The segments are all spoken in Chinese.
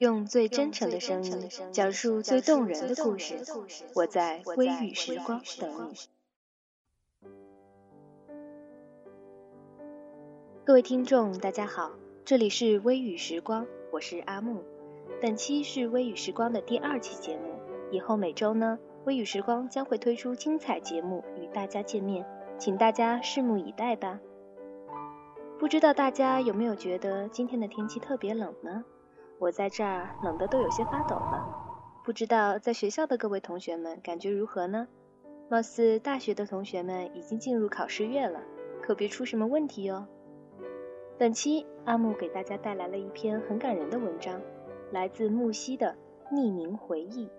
用最真诚的声音讲述最动人的故事。我在微雨时光等你。各位听众，大家好，这里是微雨时光，我是阿木。本期是微雨时光的第二期节目，以后每周呢，微雨时光将会推出精彩节目与大家见面，请大家拭目以待吧。不知道大家有没有觉得今天的天气特别冷呢？我在这儿冷得都有些发抖了，不知道在学校的各位同学们感觉如何呢？貌似大学的同学们已经进入考试月了，可别出什么问题哟。本期阿木给大家带来了一篇很感人的文章，来自木西的匿名回忆。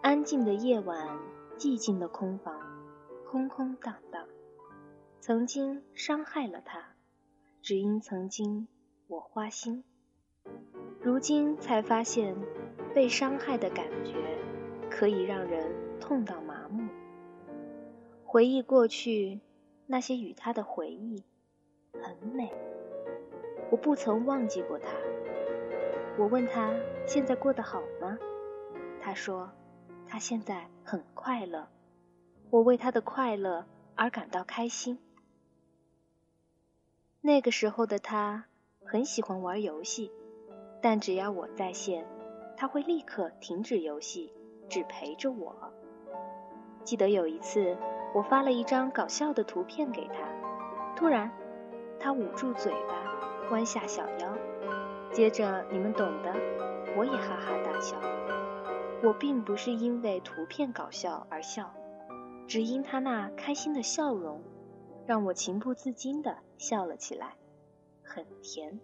安静的夜晚，寂静的空房，空空荡荡，曾经伤害了他。只因曾经我花心，如今才发现被伤害的感觉可以让人痛到麻木。回忆过去那些与他的回忆，很美。我不曾忘记过他。我问他现在过得好吗？他说他现在很快乐。我为他的快乐而感到开心。那个时候的他很喜欢玩游戏，但只要我在线，他会立刻停止游戏，只陪着我。记得有一次，我发了一张搞笑的图片给他，突然，他捂住嘴巴，弯下小腰，接着你们懂的，我也哈哈大笑。我并不是因为图片搞笑而笑，只因他那开心的笑容。让我情不自禁的笑了起来，很甜，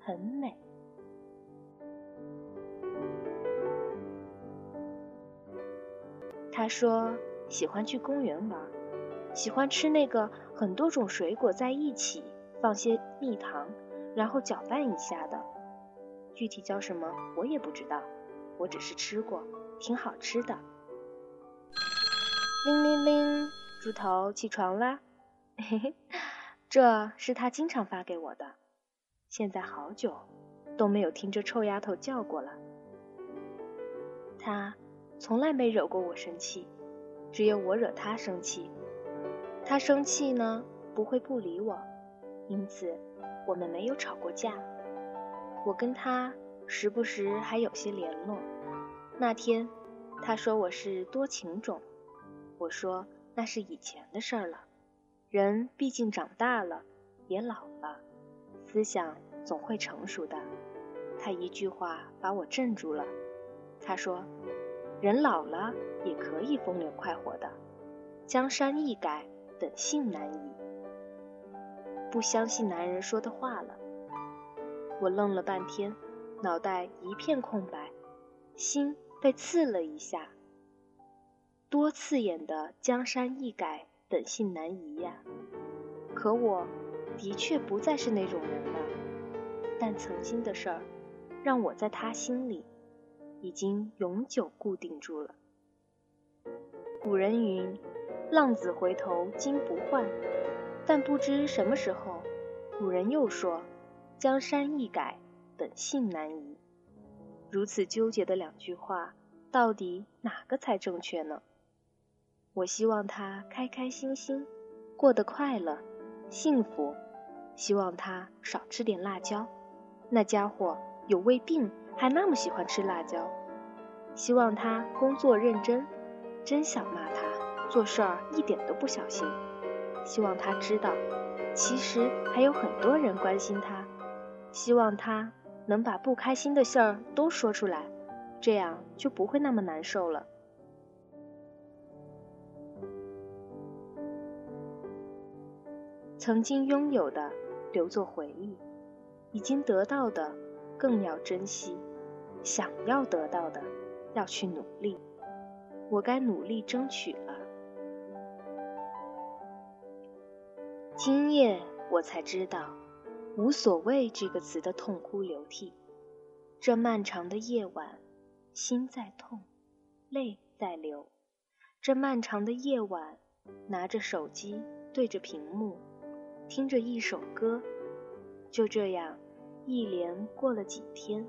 很美。他说喜欢去公园玩，喜欢吃那个很多种水果在一起放些蜜糖，然后搅拌一下的。具体叫什么我也不知道，我只是吃过，挺好吃的。铃铃铃，猪头起床啦！嘿嘿，这是他经常发给我的。现在好久都没有听这臭丫头叫过了。他从来没惹过我生气，只有我惹他生气。他生气呢，不会不理我，因此我们没有吵过架。我跟他时不时还有些联络。那天他说我是多情种，我说那是以前的事儿了。人毕竟长大了，也老了，思想总会成熟的。他一句话把我镇住了。他说：“人老了也可以风流快活的，江山易改，本性难移。”不相信男人说的话了。我愣了半天，脑袋一片空白，心被刺了一下。多刺眼的江山易改。本性难移呀，可我的确不再是那种人了。但曾经的事儿，让我在他心里已经永久固定住了。古人云：“浪子回头金不换。”但不知什么时候，古人又说：“江山易改，本性难移。”如此纠结的两句话，到底哪个才正确呢？我希望他开开心心，过得快乐、幸福。希望他少吃点辣椒，那家伙有胃病还那么喜欢吃辣椒。希望他工作认真，真想骂他做事儿一点都不小心。希望他知道，其实还有很多人关心他。希望他能把不开心的事儿都说出来，这样就不会那么难受了。曾经拥有的留作回忆，已经得到的更要珍惜，想要得到的要去努力。我该努力争取了。今夜我才知道“无所谓”这个词的痛哭流涕。这漫长的夜晚，心在痛，泪在流。这漫长的夜晚，拿着手机对着屏幕。听着一首歌，就这样，一连过了几天。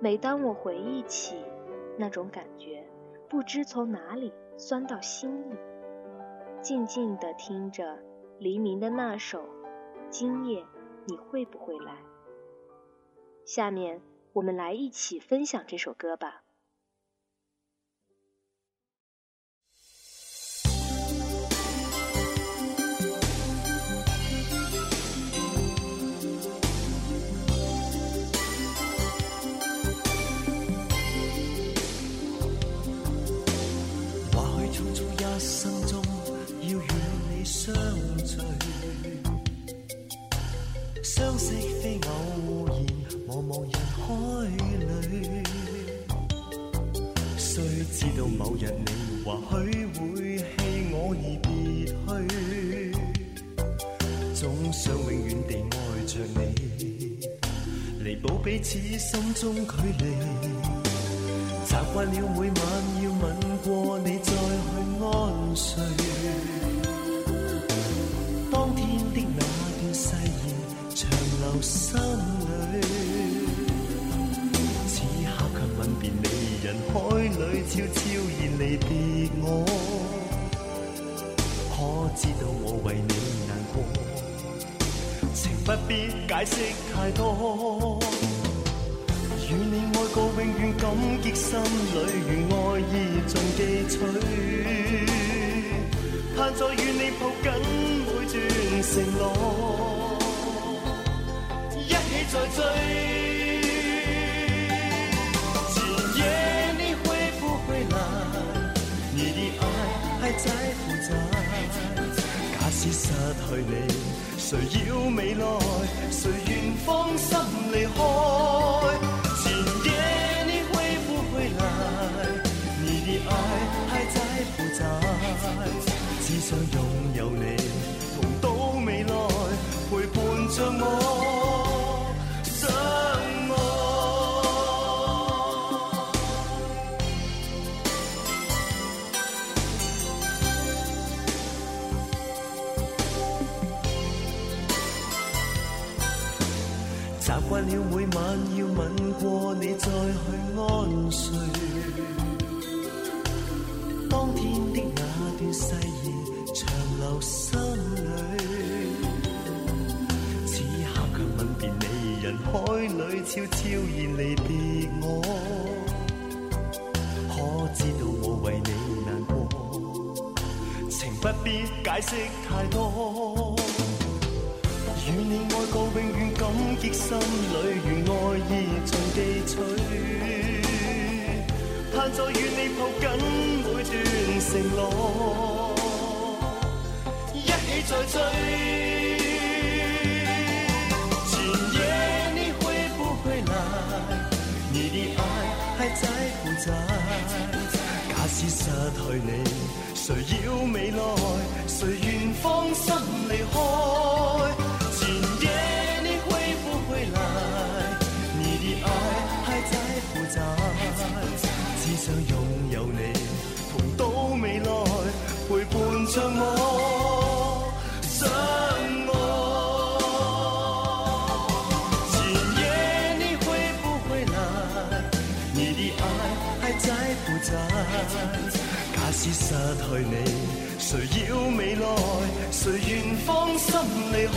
每当我回忆起那种感觉，不知从哪里酸到心里。静静地听着黎明的那首《今夜你会不会来》。下面我们来一起分享这首歌吧。匆匆一生中要与你相聚，相识非偶然，茫茫人海里，谁知道某日你或许会弃我而别去，总想永远地爱着你，弥补彼此心中距离，习惯了每晚。悄悄然离别我，可知道我为你难过？情不必解释太多。与你爱过，永远感激心里，如爱意尽记取。盼再与你抱紧每段承诺，一起再追。在负债，假使失去你，谁要未来？谁愿放心离开？今夜你会不会来？你的爱还在不在，只想拥有你，同到未来，陪伴着我。了每晚要吻过你再去安睡，当天的那段誓言长留心里，此刻却吻别你，人海里悄悄然离别我，可知道我为你难过，情不必解释太多。与你爱过，永远感激心里，如爱意尽记取。盼再与你抱紧每段承诺，一起再追。前夜你会不会来？你的爱还在不在？假使失去你，谁要未来？谁愿放心离开？我，相爱。前夜你会不会来？你的爱还在不在？假使失去你，谁要未来？谁愿放心离开？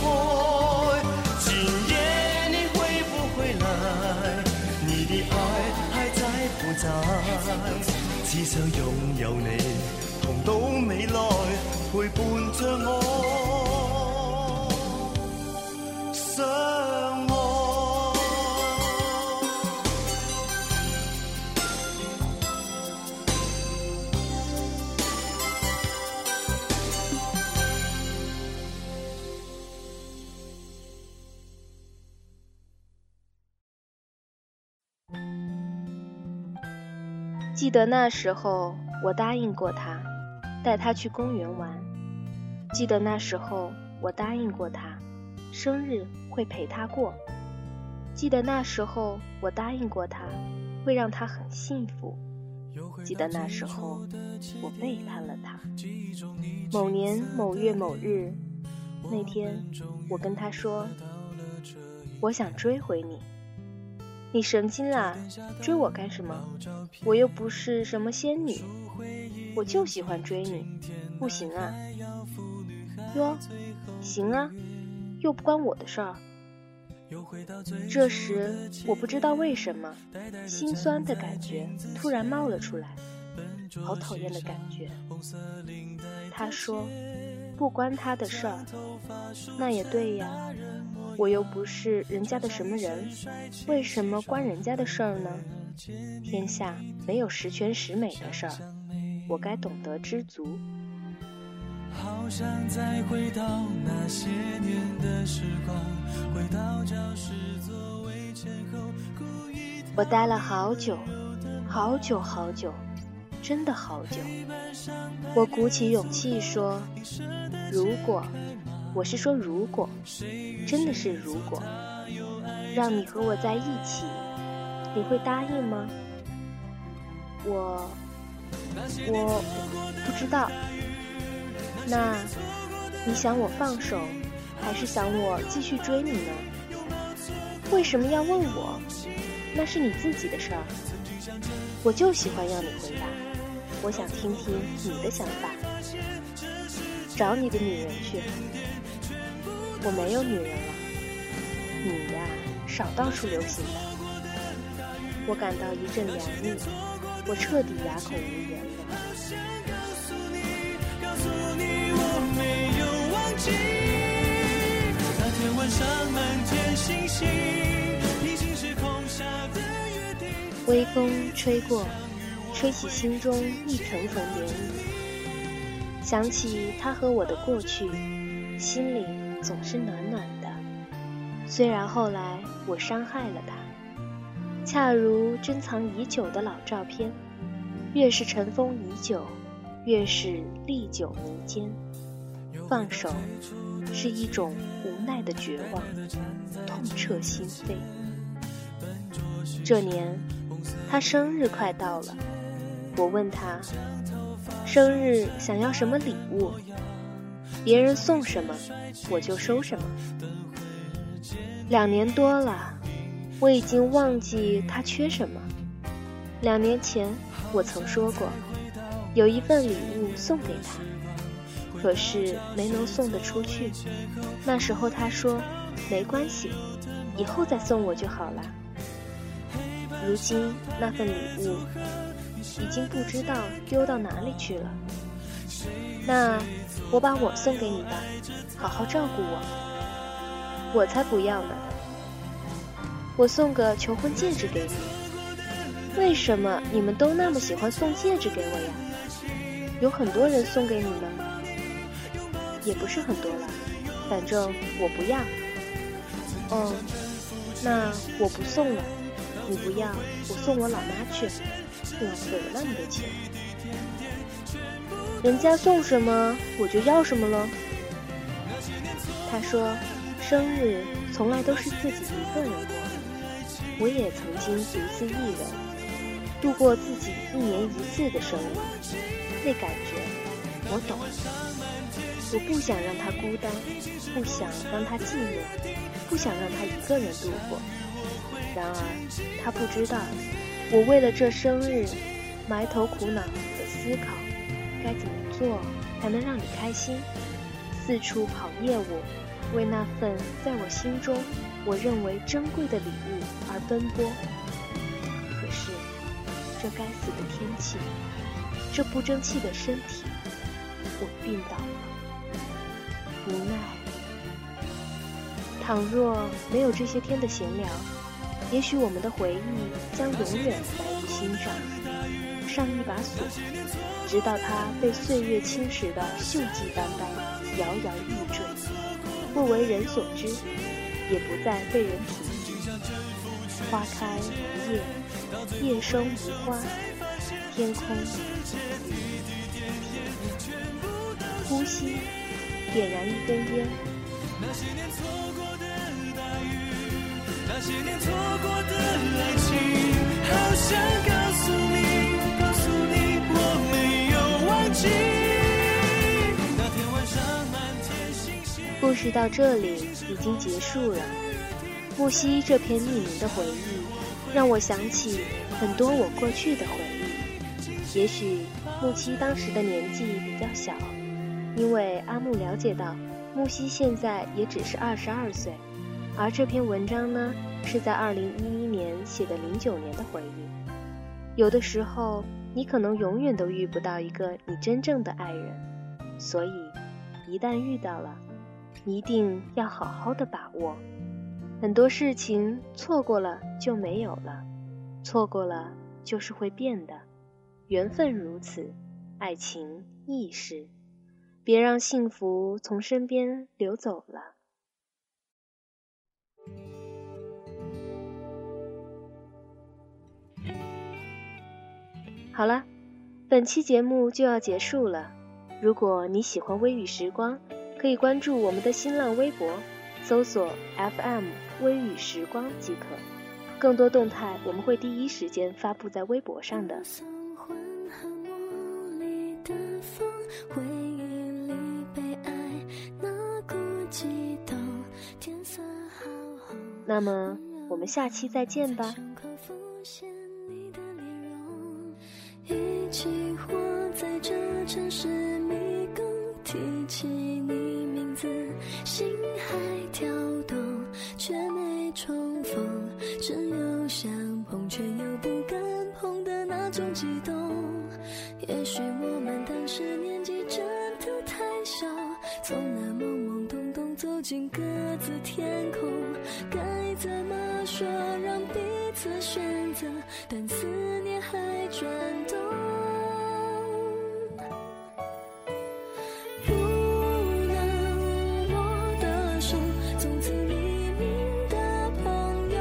前夜你会不会来？你的爱。在不在，只想拥有你，到未来，陪伴着我，记得那时候，我答应过他，带他去公园玩。记得那时候，我答应过他，生日会陪他过。记得那时候，我答应过他，会让他很幸福。记得那时候，我背叛了他。某年某月某日，那天，我跟他说：“我想追回你。你神经啦？追我干什么？我又不是什么仙女，我就喜欢追你，不行啊？哟，行啊，又不关我的事儿。这时，我不知道为什么，心酸的感觉突然冒了出来，好讨厌的感觉。他说：“不关他的事儿。”那也对呀。我又不是人家的什么人，为什么关人家的事儿呢？天下没有十全十美的事儿，我该懂得知足。我待了好久，好久好久，真的好久。我鼓起勇气说：“如果。”我是说，如果真的是如果，让你和我在一起，你会答应吗？我我不知道。那你想我放手，还是想我继续追你呢？为什么要问我？那是你自己的事儿。我就喜欢要你回答。我想听听你的想法。找你的女人去。我没有女人了，你呀，少到处留情吧。我感到一阵凉意，我彻底哑口无言了。微风吹过，吹起心中一层层涟漪，想起他和我的过去，心里。总是暖暖的，虽然后来我伤害了他，恰如珍藏已久的老照片，越是尘封已久，越是历久弥坚。放手是一种无奈的绝望，痛彻心扉。这年他生日快到了，我问他，生日想要什么礼物？别人送什么，我就收什么。两年多了，我已经忘记他缺什么。两年前，我曾说过，有一份礼物送给他，可是没能送得出去。那时候他说：“没关系，以后再送我就好了。”如今那份礼物已经不知道丢到哪里去了。那我把我送给你吧，好好照顾我。我才不要呢！我送个求婚戒指给你。为什么你们都那么喜欢送戒指给我呀？有很多人送给你吗？也不是很多了，反正我不要。哦，那我不送了。你不要，我送我老妈去，浪费了那么多钱。人家送什么我就要什么了。他说，生日从来都是自己一个人过。我也曾经独自一人度过自己一年一次的生日，那感觉我懂。我不想让他孤单，不想让他寂寞，不想让他一个人度过。然而他不知道，我为了这生日埋头苦恼的思考。该怎么做才能让你开心？四处跑业务，为那份在我心中我认为珍贵的礼物而奔波。可是，这该死的天气，这不争气的身体，我病倒了，无奈。倘若没有这些天的闲聊，也许我们的回忆将永远埋于心上。上一把锁，直到它被岁月侵蚀的锈迹斑斑、摇摇欲坠，不为人所知，也不再被人提及。花开无叶，叶生无花，天空，呼吸，点燃一根烟。那些年错过的大雨，那些年错过的爱情，好想告诉你。故事到这里已经结束了，木西这篇匿名的回忆，让我想起很多我过去的回忆。也许木西当时的年纪比较小，因为阿木了解到木西现在也只是二十二岁，而这篇文章呢是在二零一一年写的零九年的回忆。有的时候，你可能永远都遇不到一个你真正的爱人，所以一旦遇到了，一定要好好的把握。很多事情错过了就没有了，错过了就是会变的，缘分如此，爱情亦是。别让幸福从身边流走了。好了，本期节目就要结束了。如果你喜欢微雨时光，可以关注我们的新浪微博。搜索 FM 微雨时光即可，更多动态我们会第一时间发布在微博上的。那么我们下期再见吧。在这城市迷宫，提起你名字，心手，从此匿名的朋友。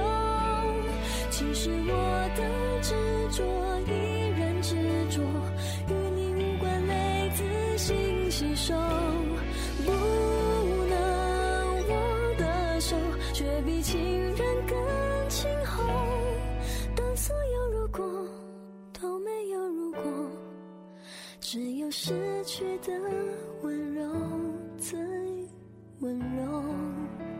其实我的执着依然执着，与你无关，泪自行吸收。不能握的手，却比亲人更亲厚。当所有如果都没有如果，只有失去的温柔。温柔。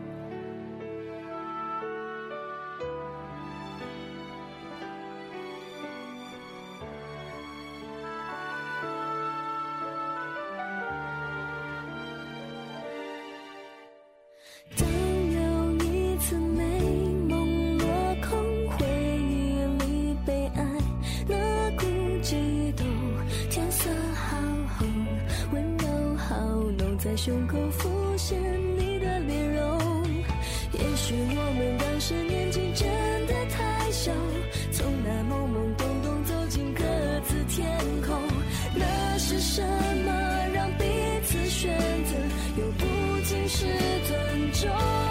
中。